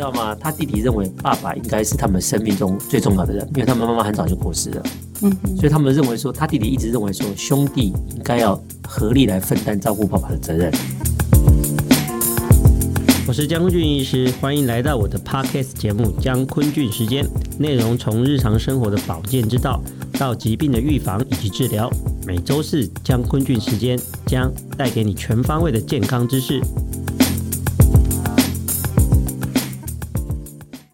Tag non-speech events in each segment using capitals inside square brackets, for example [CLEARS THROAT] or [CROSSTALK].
知道吗？他弟弟认为爸爸应该是他们生命中最重要的人，因为他们妈妈很早就过世了。嗯，所以他们认为说，他弟弟一直认为说，兄弟应该要合力来分担照顾爸爸的责任。我是江坤俊医师，欢迎来到我的 Podcast 节目《江坤俊时间》，内容从日常生活的保健之道到疾病的预防以及治疗。每周四江坤俊时间将带给你全方位的健康知识。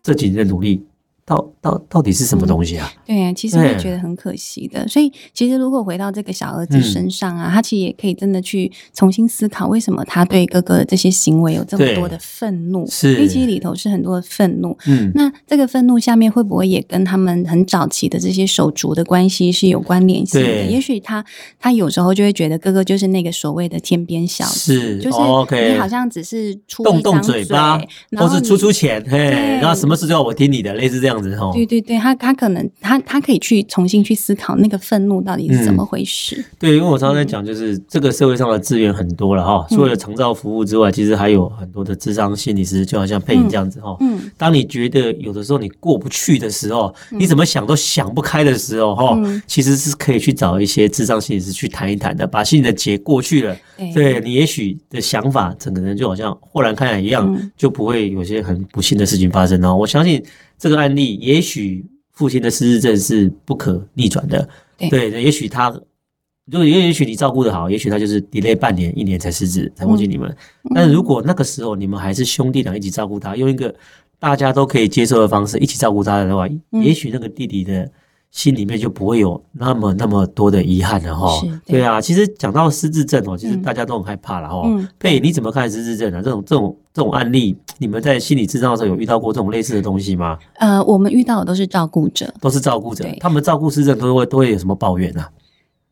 这几年的努力。到到到底是什么东西啊？嗯、对啊，其实我觉得很可惜的。所以其实如果回到这个小儿子身上啊，嗯、他其实也可以真的去重新思考，为什么他对哥哥的这些行为有这么多的愤怒？是，因为其实里头是很多的愤怒。嗯，那这个愤怒下面会不会也跟他们很早期的这些手足的关系是有关联性的？对也许他他有时候就会觉得哥哥就是那个所谓的天边小子，是，就是你好像只是出一张嘴，动动嘴巴，或是出出钱，嘿，然后什么事都要我听你的，类似这样。对对对，他他可能他他可以去重新去思考那个愤怒到底是怎么回事。嗯、对，因为我常常在讲，就是这个社会上的资源很多了哈，除了长照服务之外，其实还有很多的智商心理师，就好像配音这样子哈。嗯，当你觉得有的时候你过不去的时候，你怎么想都想不开的时候哈，其实是可以去找一些智商心理师去谈一谈的，把心里的结过去了。对，你也许的想法，整个人就好像豁然开朗一样，就不会有些很不幸的事情发生哦。我相信。这个案例，也许父亲的失智症是不可逆转的，对，对，也许他，如果也也许你照顾得好，也许他就是 delay 半年、一年才失智，才忘记你们。嗯、但是如果那个时候你们还是兄弟俩一起照顾他，用一个大家都可以接受的方式一起照顾他的话，嗯、也许那个弟弟的。心里面就不会有那么那么多的遗憾了哈。对啊，其实讲到失智症哦，其实大家都很害怕了哈。佩，你怎么看失智症啊？这种这种这种案例，你们在心理咨商的时候有遇到过这种类似的东西吗？呃，我们遇到的都是照顾者，都是照顾者，他们照顾失智症都会都会有什么抱怨啊？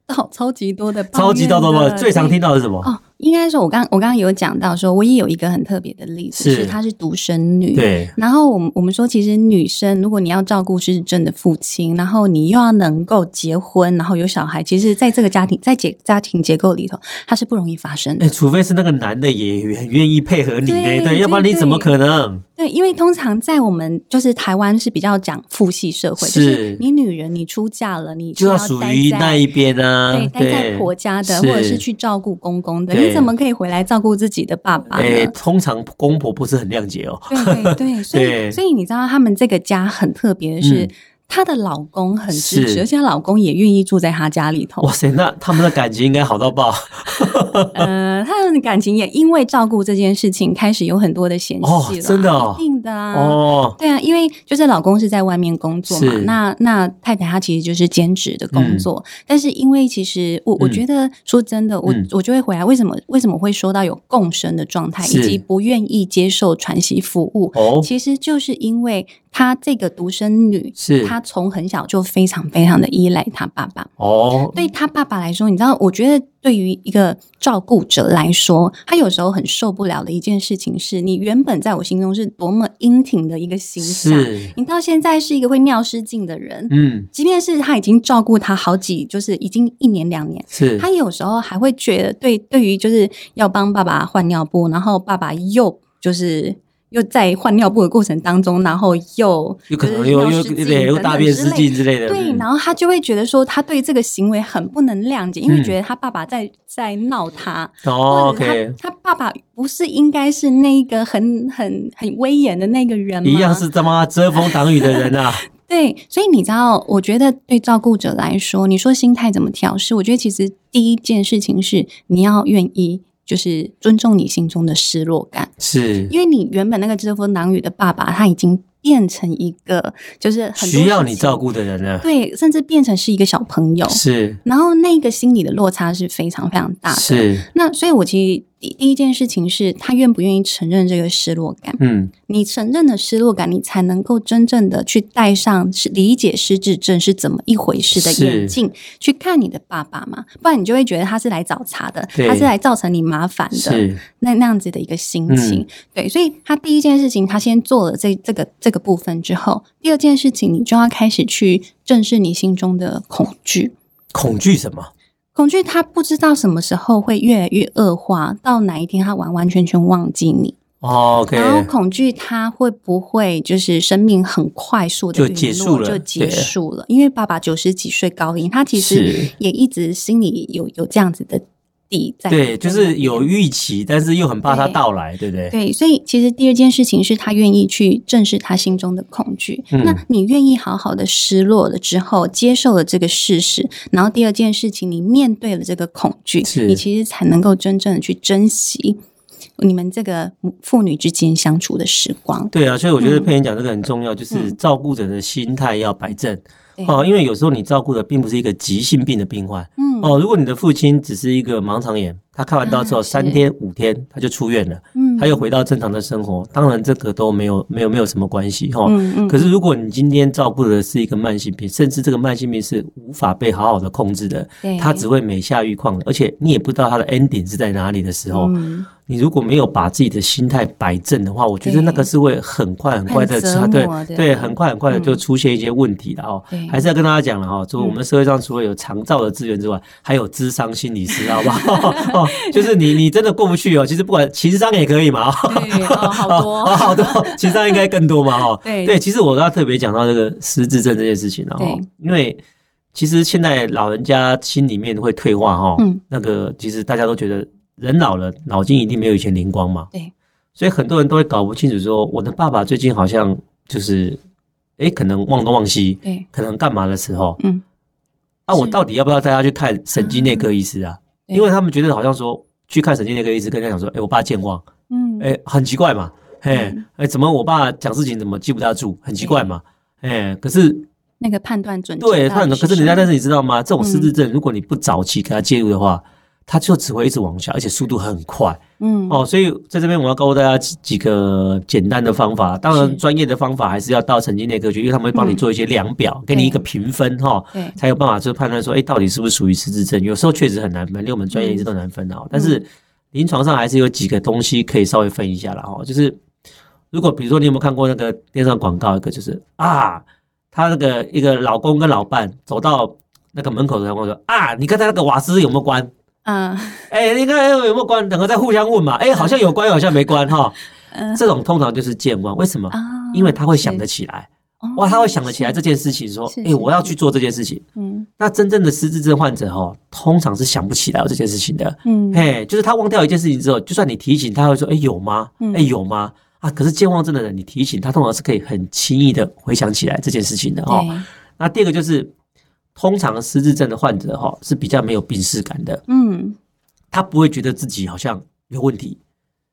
哦，超级多的，超级多的，最常听到的是什么？哦，应该说，我刚我刚刚有讲到说，我也有一个很特别的例子，是她是独生女。对。然后我们我们说，其实女生如果你要照顾失智症的父亲，然后你又要能够结婚，然后有小孩，其实在这个家庭在结家庭结构里头，它是不容易发生的。除非是那个男的也很愿意配合你，对对，要不然你怎么可能？对，因为通常在我们就是台湾是比较讲父系社会，是就是你女人你出嫁了，你就要属于那一边啊，对，待在婆家的，或者是去照顾公公的，你怎么可以回来照顾自己的爸爸呢？通常公婆不是很谅解哦。对对，所以 [LAUGHS] 所以你知道他们这个家很特别的是。她的老公很支持，而且她老公也愿意住在她家里头。哇塞，那他们的感情应该好到爆。[LAUGHS] 呃，他们的感情也因为照顾这件事情开始有很多的嫌隙了。哦，真的哦，一定的啊。哦，对啊，因为就是老公是在外面工作嘛，那那太太她其实就是兼职的工作，嗯、但是因为其实我我觉得说真的，嗯、我我就会回来，为什么为什么会说到有共生的状态，以及不愿意接受传习服务？哦，其实就是因为。她这个独生女，是她从很小就非常非常的依赖他爸爸。哦，对他爸爸来说，你知道，我觉得对于一个照顾者来说，他有时候很受不了的一件事情是，你原本在我心中是多么英挺的一个形象，你到现在是一个会尿失禁的人。嗯，即便是他已经照顾他好几，就是已经一年两年，是他有时候还会觉得对，对于就是要帮爸爸换尿布，然后爸爸又就是。又在换尿布的过程当中，然后又有可能又又对又大便失禁之类的，对，然后他就会觉得说，他对这个行为很不能谅解，因为觉得他爸爸在在闹他。哦，OK，他爸爸不是应该是那个很很很威严的那个人吗？一样是他妈遮风挡雨的人啊。[LAUGHS] 对，所以你知道，我觉得对照顾者来说，你说心态怎么调试？我觉得其实第一件事情是你要愿意。就是尊重你心中的失落感，是。因为你原本那个遮风挡雨的爸爸，他已经变成一个就是很需要你照顾的人了，对，甚至变成是一个小朋友，是，然后那个心理的落差是非常非常大的，是，那所以我其实。第一件事情是他愿不愿意承认这个失落感。嗯，你承认了失落感，你才能够真正的去戴上是理解失智症是怎么一回事的眼镜，去看你的爸爸嘛。不然你就会觉得他是来找茬的，他是来造成你麻烦的。是那那样子的一个心情。嗯、对，所以他第一件事情，他先做了这这个这个部分之后，第二件事情，你就要开始去正视你心中的恐惧。恐惧什么？恐惧，他不知道什么时候会越来越恶化，到哪一天他完完全全忘记你。哦，OK。然后恐惧他会不会就是生命很快速的就结束了？就结束了，因为爸爸九十几岁高龄，他其实也一直心里有有这样子的。对，就是有预期，但是又很怕它到来，对，不对？对，所以其实第二件事情是他愿意去正视他心中的恐惧。嗯、那你愿意好好的失落了之后，接受了这个事实，然后第二件事情，你面对了这个恐惧，你其实才能够真正的去珍惜你们这个父女之间相处的时光。对啊，所以我觉得佩妍讲这个很重要，就是照顾者的心态要摆正。哦，因为有时候你照顾的并不是一个急性病的病患。嗯。哦，如果你的父亲只是一个盲肠炎，他开完刀之后三天五天他就出院了，嗯，他又回到正常的生活，当然这个都没有没有没有什么关系哈。嗯嗯。可是如果你今天照顾的是一个慢性病，甚至这个慢性病是无法被好好的控制的，对，他只会每下愈况，而且你也不知道他的 ending 是在哪里的时候。嗯你如果没有把自己的心态摆正的话，我觉得那个是会很快很快的，对对，很快很快的就出现一些问题的哦。还是要跟大家讲了哈，就我们社会上除了有长照的资源之外，还有智商心理师，好不好？[LAUGHS] 哦，就是你你真的过不去哦，其实不管情商也可以嘛，[LAUGHS] 好多好多，情商应该更多嘛，[LAUGHS] 哈。对，其实我要特别讲到这个失智症这件事情了哈，因为其实现在老人家心里面会退化哈，那个其实大家都觉得。人老了，脑筋一定没有以前灵光嘛。对，所以很多人都会搞不清楚，说我的爸爸最近好像就是，哎，可能忘东忘西，对，可能干嘛的时候，嗯，啊，我到底要不要带他去看神经内科医师啊？因为他们觉得好像说去看神经内科医师，跟人家讲说，哎，我爸健忘，嗯，哎，很奇怪嘛，哎，哎，怎么我爸讲事情怎么记不大住，很奇怪嘛，哎，可是那个判断准确，对，判断，可是人家但是你知道吗？这种失智症，如果你不早期给他介入的话。他就只会一直往下，而且速度很快。嗯，哦，所以在这边我要告诉大家几几个简单的方法。当然，专业的方法还是要到神经内科去，因为他们会帮你做一些量表，给你一个评分哈，才有办法就判断说，哎，到底是不是属于失智症。有时候确实很难分，连我们专业一直都难分的。但是临床上还是有几个东西可以稍微分一下了哈。就是如果比如说你有没有看过那个电视上广告，一个就是啊，他那个一个老公跟老伴走到那个门口的时候说啊，你刚才那个瓦斯有没有关？嗯，哎，你看有没有关？两个在互相问嘛？哎，好像有关，好像没关哈。嗯，这种通常就是健忘，为什么？因为他会想得起来，哇，他会想得起来这件事情，说，哎，我要去做这件事情。嗯，那真正的失智症患者哦，通常是想不起来这件事情的。嗯，嘿，就是他忘掉一件事情之后，就算你提醒，他会说，哎，有吗？哎，有吗？啊，可是健忘症的人，你提醒他，通常是可以很轻易的回想起来这件事情的哦。那第二个就是。通常失智症的患者哈是比较没有病视感的，嗯，他不会觉得自己好像有问题，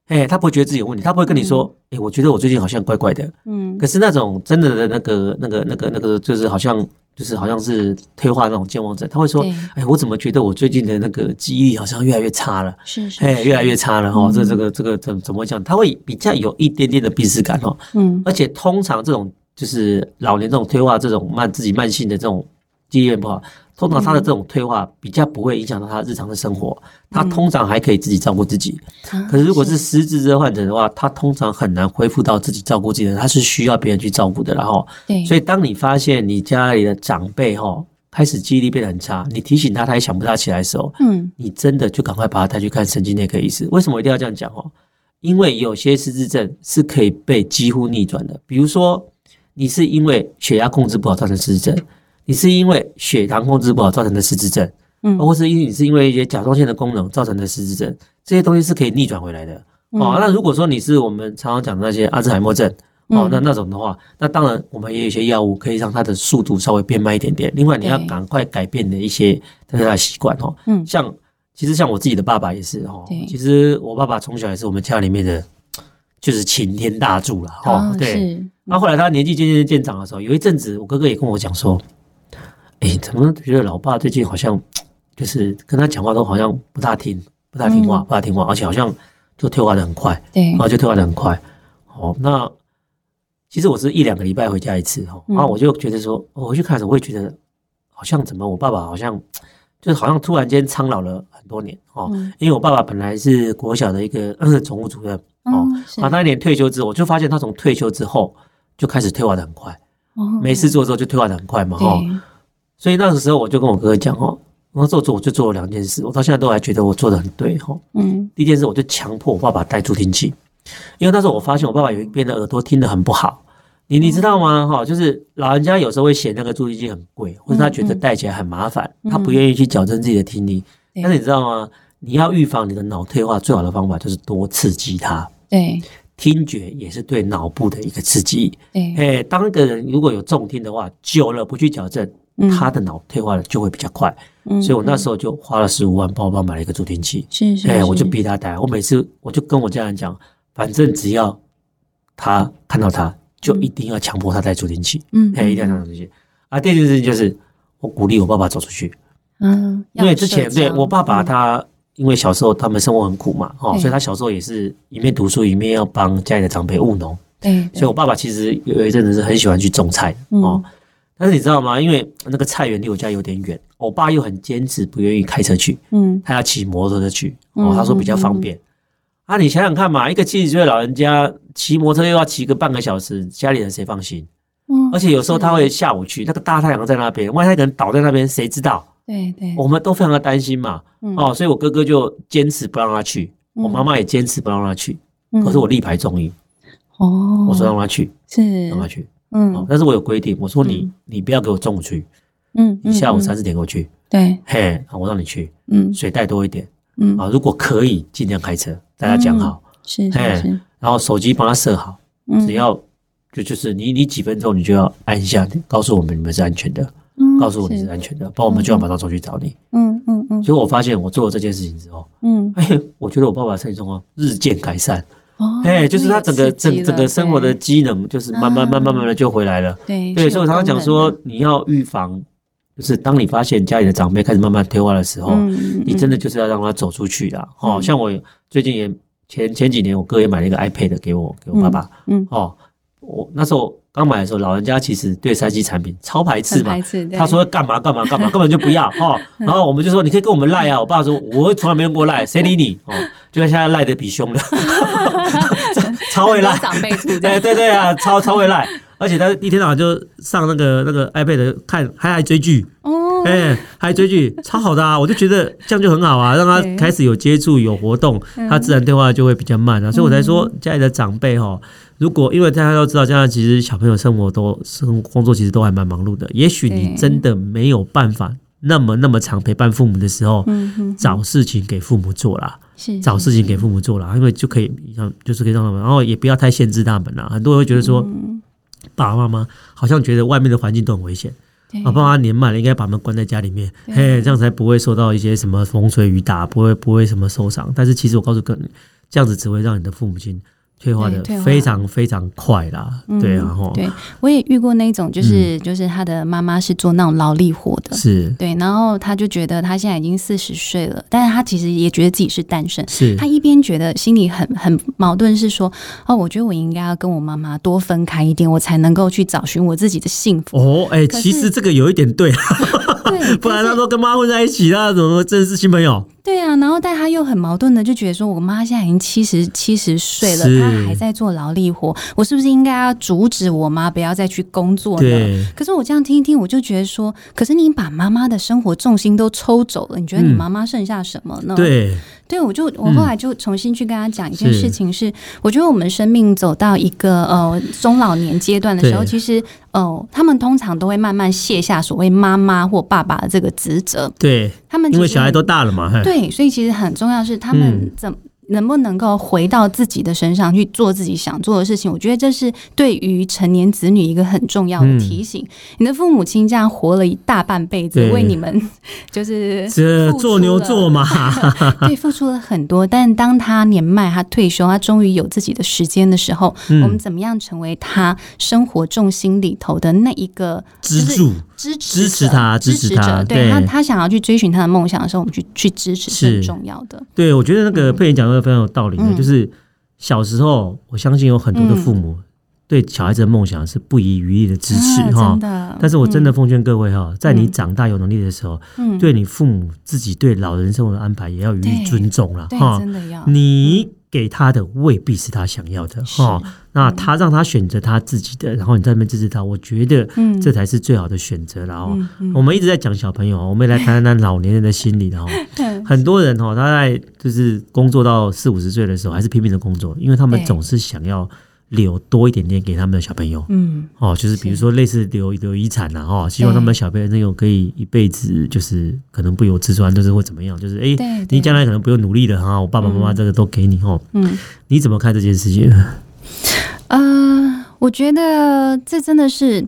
哎，他不会觉得自己有问题，他不会跟你说，哎，我觉得我最近好像怪怪的，嗯，可是那种真的的那个、那个、那个、那个，就是好像就是好像是退化那种健忘症，他会说，哎，我怎么觉得我最近的那个记忆力好像越来越差了，是是，哎，越来越差了哈，这这个这个怎怎么讲？他会比较有一点点的病视感哦，嗯，而且通常这种就是老年这种退化这种慢自己慢性的这种。记忆力不好，通常他的这种退化比较不会影响到他日常的生活，他通常还可以自己照顾自己。可是如果是失智症患者的话，他通常很难恢复到自己照顾自己的，他是需要别人去照顾的。然后，所以当你发现你家里的长辈哈开始记忆力变得很差，你提醒他他也想不大起来的时候，嗯，你真的就赶快把他带去看神经内科医师。为什么一定要这样讲哦？因为有些失智症是可以被几乎逆转的，比如说你是因为血压控制不好造成失智症。你是因为血糖控制不好造成的失智症，嗯，或是因为你是因为一些甲状腺的功能造成的失智症，这些东西是可以逆转回来的。哦，那如果说你是我们常常讲的那些阿兹海默症，哦，那那种的话，那当然我们也有一些药物可以让它的速度稍微变慢一点点。另外，你要赶快改变的一些他的习惯哦，嗯，像其实像我自己的爸爸也是哦，其实我爸爸从小也是我们家里面的，就是擎天大柱了哦。对，那后来他年纪渐渐渐长的时候，有一阵子我哥哥也跟我讲说。哎、欸，怎么觉得老爸最近好像就是跟他讲话都好像不大听，不大听话，不大听话，而且好像就退化的很快，对，然后就退化的很快。哦，那其实我是一两个礼拜回家一次，哈，然后我就觉得说，我回去看的时候，我会觉得好像怎么我爸爸好像就是好像突然间苍老了很多年，哦，因为我爸爸本来是国小的一个 [CLEARS THROAT] 总务主任，哦，啊，他一年退休之后，我就发现他从退休之后就开始退化的很快，没事做之后就退化的很快嘛，哈。所以那个时候我就跟我哥哥讲哦，我做做我就做了两件事，我到现在都还觉得我做的很对哈。嗯，第一件事我就强迫我爸爸戴助听器，因为那时候我发现我爸爸有一边的耳朵听得很不好。你你知道吗？哈，就是老人家有时候会嫌那个助听器很贵，或者他觉得戴起来很麻烦，他不愿意去矫正自己的听力。但是你知道吗？你要预防你的脑退化，最好的方法就是多刺激他。对，听觉也是对脑部的一个刺激。对，哎，当一个人如果有重听的话，久了不去矫正，他的脑退化的就会比较快。所以我那时候就花了十五万帮我爸买了一个助听器。是是，哎，我就逼他戴。我每次我就跟我家人讲，反正只要他看到他。就一定要强迫他戴助听器，嗯，哎，一定要戴助听器。啊，第二件事情就是我鼓励我爸爸走出去，嗯，因为之前对我爸爸他，因为小时候他们生活很苦嘛，哦，所以他小时候也是一面读书一面要帮家里的长辈务农，对，所以我爸爸其实有一阵子是很喜欢去种菜哦。但是你知道吗？因为那个菜园离我家有点远，我爸又很坚持不愿意开车去，嗯，他要骑摩托车去，哦，他说比较方便。啊，你想想看嘛，一个七十岁老人家骑摩托车又要骑个半个小时，家里人谁放心？嗯，而且有时候他会下午去，那个大太阳在那边，万一他可能倒在那边，谁知道？对对，我们都非常的担心嘛。哦，所以我哥哥就坚持不让他去，我妈妈也坚持不让他去。可是我力排众议，哦，我说让他去，是让他去，嗯，但是我有规定，我说你你不要给我中午去，嗯，你下午三四点给我去，对，嘿，我让你去，嗯，水带多一点，嗯，啊，如果可以尽量开车。大家讲好，是是是，然后手机帮他设好，只要就就是你你几分钟你就要按一下，告诉我们你们是安全的，告诉我你是安全的，不然我们就要马上出去找你。嗯嗯嗯。结果我发现我做了这件事情之后，嗯，哎，我觉得我爸爸身体状况日渐改善，哦，哎，就是他整个整整个生活的机能就是慢慢慢慢慢慢的就回来了。对对，所以我常常讲说，你要预防，就是当你发现家里的长辈开始慢慢退化的时候，你真的就是要让他走出去啦。哦，像我。最近也前前几年，我哥也买了一个 iPad 给我，给我爸爸。嗯，哦，我那时候刚买的时候，老人家其实对三 C 产品超排斥嘛。他说干嘛干嘛干嘛，根本就不要 [LAUGHS] 哦。然后我们就说，你可以跟我们赖啊。我爸说，我从来没用过赖，谁理你？哦，就像现在赖的比凶的，[LAUGHS] 超会赖。长辈处对对对啊，超超会赖。而且他一天到晚就上那个那个 iPad 看，还爱追剧哦。哎，还追剧，超好的啊！我就觉得这样就很好啊，让他开始有接触、有活动，他自然退化就会比较慢啊。所以我才说，家里的长辈哈，如果因为大家都知道，现在其实小朋友生活都生工作其实都还蛮忙碌的，也许你真的没有办法那么那么长陪伴父母的时候，找事情给父母做啦，找事情给父母做啦，因为就可以让就是可以让他们，然后也不要太限制他们啦。很多人会觉得说，爸爸妈妈好像觉得外面的环境都很危险。啊，爸妈年迈了，应该把他们关在家里面，嘿，这样才不会受到一些什么风吹雨打，不会不会什么受伤。但是其实我告诉各位，这样子只会让你的父母亲。退化的非常非常快啦，对啊，对，我也遇过那种，就是就是他的妈妈是做那种劳力活的，是。对，然后他就觉得他现在已经四十岁了，但是他其实也觉得自己是单身，是。他一边觉得心里很很矛盾，是说哦，我觉得我应该要跟我妈妈多分开一点，我才能够去找寻我自己的幸福。哦，哎，其实这个有一点对，对，不然他说跟妈混在一起，那怎么真是新朋友？对啊，然后但他又很矛盾的，就觉得说，我妈现在已经七十七十岁了，她还在做劳力活，我是不是应该要阻止我妈不要再去工作呢？可是我这样听一听，我就觉得说，可是你把妈妈的生活重心都抽走了，你觉得你妈妈剩下什么呢？嗯、对。对，我就我后来就重新去跟他讲一件事情是，是我觉得我们生命走到一个呃中老年阶段的时候，其实呃他们通常都会慢慢卸下所谓妈妈或爸爸的这个职责。对，他们因为小孩都大了嘛。对，所以其实很重要是他们怎。嗯能不能够回到自己的身上去做自己想做的事情？我觉得这是对于成年子女一个很重要的提醒。嗯、你的父母亲这样活了一大半辈子，为你们就是 [LAUGHS] 这做牛做马，[LAUGHS] 对，付出了很多。但当他年迈，他退休，他终于有自己的时间的时候，嗯、我们怎么样成为他生活重心里头的那一个支柱？支持支持他，支持他。对，对他，他想要去追寻他的梦想的时候，我们去去支持是很重要的。对，我觉得那个佩妍讲的非常有道理的，嗯、就是小时候，我相信有很多的父母对小孩子的梦想是不遗余力的支持哈。嗯、但是我真的奉劝各位哈，在你长大有能力的时候，嗯、对你父母自己对老人生活的安排也要予以尊重了哈。真的要你给他的未必是他想要的哈。那他让他选择他自己的，然后你在那边支持他，我觉得这才是最好的选择。然后我们一直在讲小朋友，我们也来谈谈老年人的心理。然后 [LAUGHS] 很多人哦，他在就是工作到四五十岁的时候，还是拼命的工作，因为他们总是想要留多一点点给他们的小朋友。嗯，哦，就是比如说类似留留遗产呐，哈，希望他们小朋友可以一辈子就是可能不由自主，就是会怎么样，就是哎，你将来可能不用努力了哈，我爸爸妈妈这个都给你哦。嗯，你怎么看这件事情？[LAUGHS] 呃，我觉得这真的是。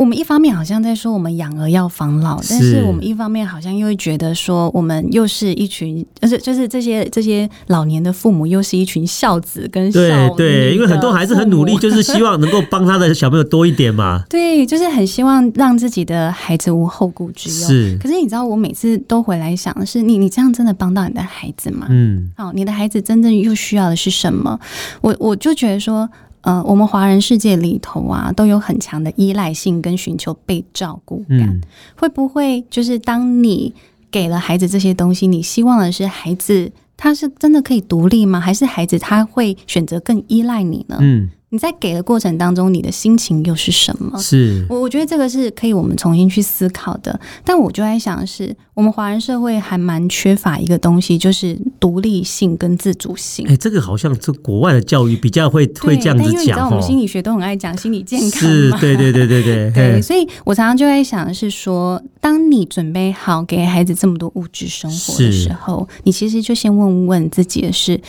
我们一方面好像在说我们养儿要防老，但是我们一方面好像又会觉得说我们又是一群，就是就是这些这些老年的父母又是一群孝子跟孝。对对，因为很多孩子很努力，就是希望能够帮他的小朋友多一点嘛。[LAUGHS] 对，就是很希望让自己的孩子无后顾之忧。是，可是你知道，我每次都回来想的是，你你这样真的帮到你的孩子吗？嗯，好，你的孩子真正又需要的是什么？我我就觉得说。呃，我们华人世界里头啊，都有很强的依赖性跟寻求被照顾感。嗯。会不会就是当你给了孩子这些东西，你希望的是孩子他是真的可以独立吗？还是孩子他会选择更依赖你呢？嗯。你在给的过程当中，你的心情又是什么？是我我觉得这个是可以我们重新去思考的。但我就在想，是我们华人社会还蛮缺乏一个东西，就是独立性跟自主性。哎、欸，这个好像这国外的教育比较会会这样子讲。因为你知道，我们心理学都很爱讲心理健康嘛。是，对对对对对。[LAUGHS] 对，所以我常常就在想的是说，当你准备好给孩子这么多物质生活的时候，你其实就先问问自己的是。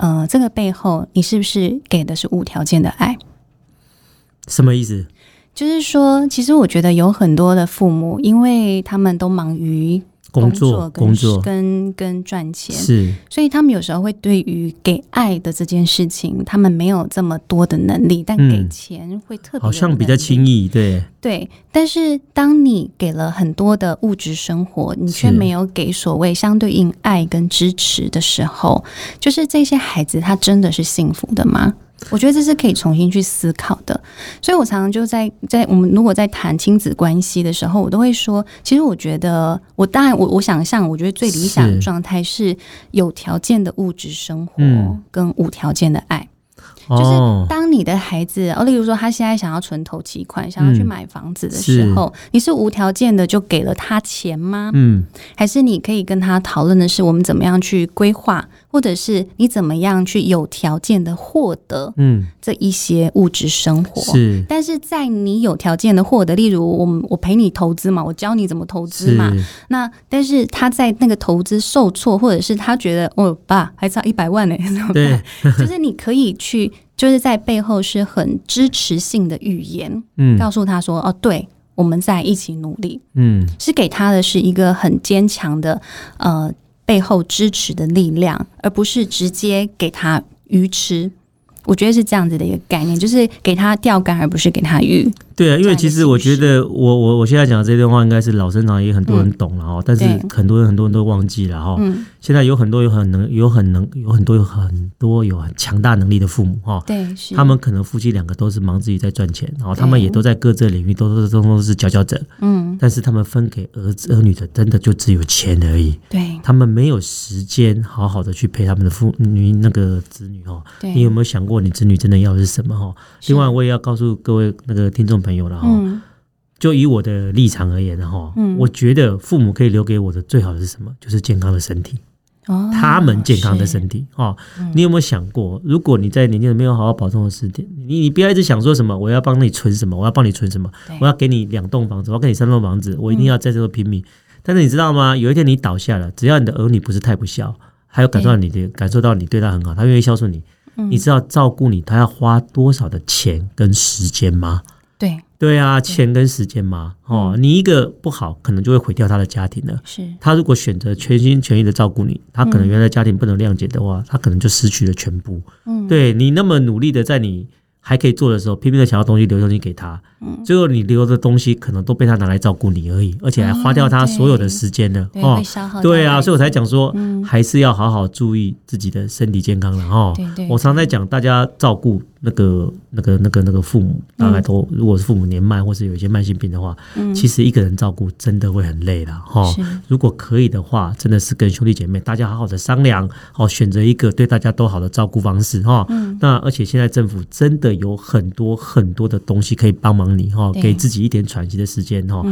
呃，这个背后，你是不是给的是无条件的爱？什么意思？就是说，其实我觉得有很多的父母，因为他们都忙于工作、工作跟跟赚钱，是，所以他们有时候会对于给爱的这件事情，他们没有这么多的能力，但给钱会特别好像比较轻易，对。对。但是当你给了很多的物质生活，你却没有给所谓相对应爱跟支持的时候，就是这些孩子他真的是幸福的吗？我觉得这是可以重新去思考的，所以我常常就在在我们如果在谈亲子关系的时候，我都会说，其实我觉得，我当然我我想象，我觉得最理想的状态是有条件的物质生活跟无条件的爱。就是当你的孩子哦，例如说他现在想要存头期款，想要去买房子的时候，是。你是无条件的就给了他钱吗？嗯，还是你可以跟他讨论的是我们怎么样去规划，或者是你怎么样去有条件的获得嗯。这一些物质生活？是，但是在你有条件的获得，例如我我陪你投资嘛，我教你怎么投资嘛，那但是他在那个投资受挫，或者是他觉得哦爸还差一百万呢，[LAUGHS] 对，[LAUGHS] 就是你可以去。就是在背后是很支持性的语言，嗯，告诉他说：“哦，对，我们在一起努力，嗯，是给他的是一个很坚强的呃背后支持的力量，而不是直接给他鱼吃。”我觉得是这样子的一个概念，就是给他钓竿，而不是给他鱼。对啊，因为其实我觉得我，我我我现在讲的这段话，应该是老生常也很多人懂了哈，嗯、但是很多人很多人都忘记了哈。嗯、现在有很多有很能有很能有很多有很多有很强大能力的父母哈。对，他们可能夫妻两个都是忙自己在赚钱，然后他们也都在各自领域都是都都是佼佼者。嗯，但是他们分给儿子儿女的，真的就只有钱而已。对，他们没有时间好好的去陪他们的父女那个子女哈。你有没有想过？你子女真的要的是什么哈？另外，我也要告诉各位那个听众朋友了哈。嗯、就以我的立场而言哈，嗯、我觉得父母可以留给我的最好的是什么？就是健康的身体。哦，他们健康的身体哈。嗯、你有没有想过，如果你在年轻没有好好保重的时间，你你不要一直想说什么，我要帮你存什么，我要帮你存什么，我要给你两栋房子，我要给你三栋房子，我一定要在这个拼命。嗯、但是你知道吗？有一天你倒下了，只要你的儿女不是太不孝，还有感受到你的感受到你对他很好，他愿意孝顺你。你知道照顾你，他要花多少的钱跟时间吗？对对啊，钱跟时间嘛？哦，你一个不好，可能就会毁掉他的家庭了。是，他如果选择全心全意的照顾你，他可能原来家庭不能谅解的话，嗯、他可能就失去了全部。嗯，对你那么努力的在你。还可以做的时候，拼命的想要东西留东西给他，嗯，最后你留的东西可能都被他拿来照顾你而已，而且还花掉他所有的时间了哦。对啊，所以我才讲说，还是要好好注意自己的身体健康了哈。对对，我常在讲，大家照顾那个那个那个那个父母，大概都如果是父母年迈或是有一些慢性病的话，其实一个人照顾真的会很累了哈。如果可以的话，真的是跟兄弟姐妹大家好好的商量，哦，选择一个对大家都好的照顾方式哈。那而且现在政府真的。有很多很多的东西可以帮忙你哈，给自己一点喘息的时间哈。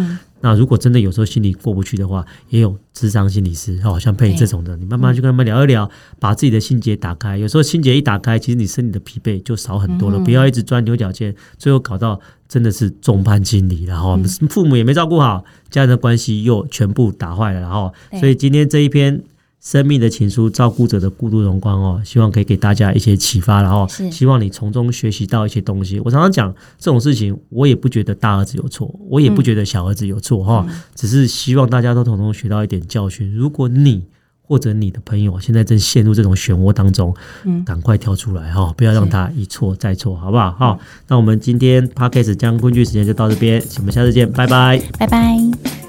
那如果真的有时候心里过不去的话，也有智商心理师，哦，像佩这种的，你慢慢去跟他们聊一聊，把自己的心结打开。有时候心结一打开，其实你身体的疲惫就少很多了。不要一直钻牛角尖，最后搞到真的是众叛亲离，然后父母也没照顾好，家人的关系又全部打坏了，然后所以今天这一篇。生命的情书，照顾者的孤独荣光哦，希望可以给大家一些启发，然后希望你从中学习到一些东西。我常常讲这种事情，我也不觉得大儿子有错，我也不觉得小儿子有错哈，嗯、只是希望大家都从中学到一点教训。如果你或者你的朋友现在正陷入这种漩涡当中，嗯，赶快跳出来哈，不要让他一错再错，好不好？好，那我们今天 Podcast 将工具时间就到这边，我们下次见，拜拜，拜拜。